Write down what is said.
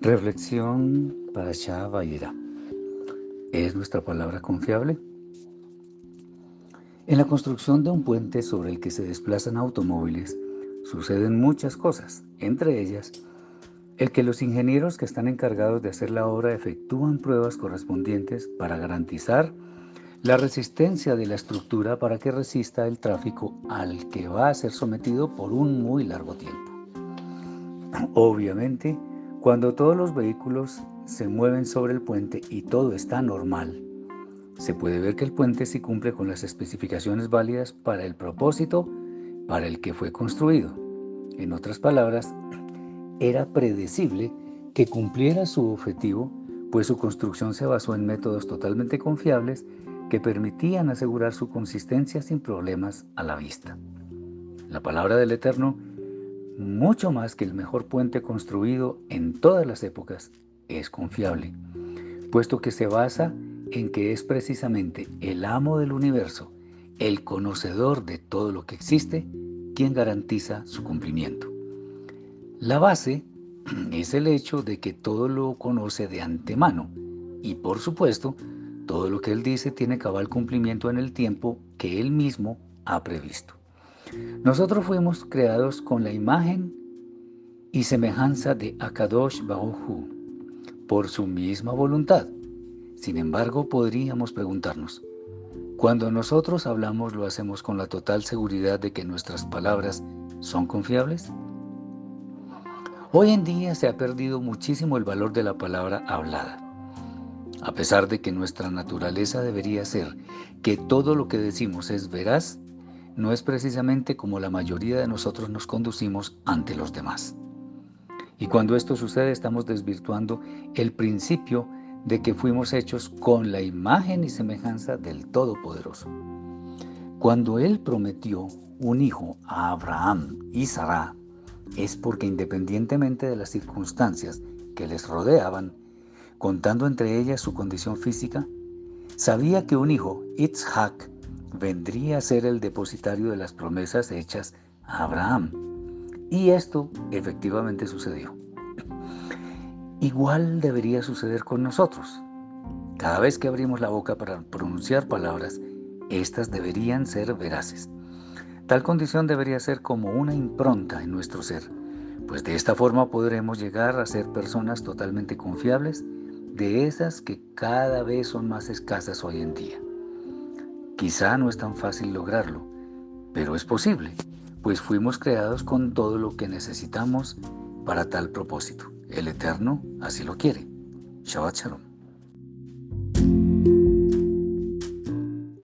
Reflexión para Vayera. ¿Es nuestra palabra confiable? En la construcción de un puente sobre el que se desplazan automóviles suceden muchas cosas, entre ellas el que los ingenieros que están encargados de hacer la obra efectúan pruebas correspondientes para garantizar la resistencia de la estructura para que resista el tráfico al que va a ser sometido por un muy largo tiempo. Obviamente, cuando todos los vehículos se mueven sobre el puente y todo está normal, se puede ver que el puente sí cumple con las especificaciones válidas para el propósito para el que fue construido. En otras palabras, era predecible que cumpliera su objetivo, pues su construcción se basó en métodos totalmente confiables que permitían asegurar su consistencia sin problemas a la vista. La palabra del Eterno mucho más que el mejor puente construido en todas las épocas, es confiable, puesto que se basa en que es precisamente el amo del universo, el conocedor de todo lo que existe, quien garantiza su cumplimiento. La base es el hecho de que todo lo conoce de antemano y por supuesto, todo lo que él dice tiene cabal cumplimiento en el tiempo que él mismo ha previsto. Nosotros fuimos creados con la imagen y semejanza de Akadosh Baruj por su misma voluntad. Sin embargo, podríamos preguntarnos, cuando nosotros hablamos lo hacemos con la total seguridad de que nuestras palabras son confiables? Hoy en día se ha perdido muchísimo el valor de la palabra hablada. A pesar de que nuestra naturaleza debería ser que todo lo que decimos es veraz, no es precisamente como la mayoría de nosotros nos conducimos ante los demás. Y cuando esto sucede estamos desvirtuando el principio de que fuimos hechos con la imagen y semejanza del Todopoderoso. Cuando Él prometió un hijo a Abraham y Sarah, es porque independientemente de las circunstancias que les rodeaban, contando entre ellas su condición física, sabía que un hijo, Itzhak, vendría a ser el depositario de las promesas hechas a Abraham. Y esto efectivamente sucedió. Igual debería suceder con nosotros. Cada vez que abrimos la boca para pronunciar palabras, estas deberían ser veraces. Tal condición debería ser como una impronta en nuestro ser, pues de esta forma podremos llegar a ser personas totalmente confiables, de esas que cada vez son más escasas hoy en día. Quizá no es tan fácil lograrlo, pero es posible, pues fuimos creados con todo lo que necesitamos para tal propósito. El Eterno así lo quiere. Shabbat Shalom.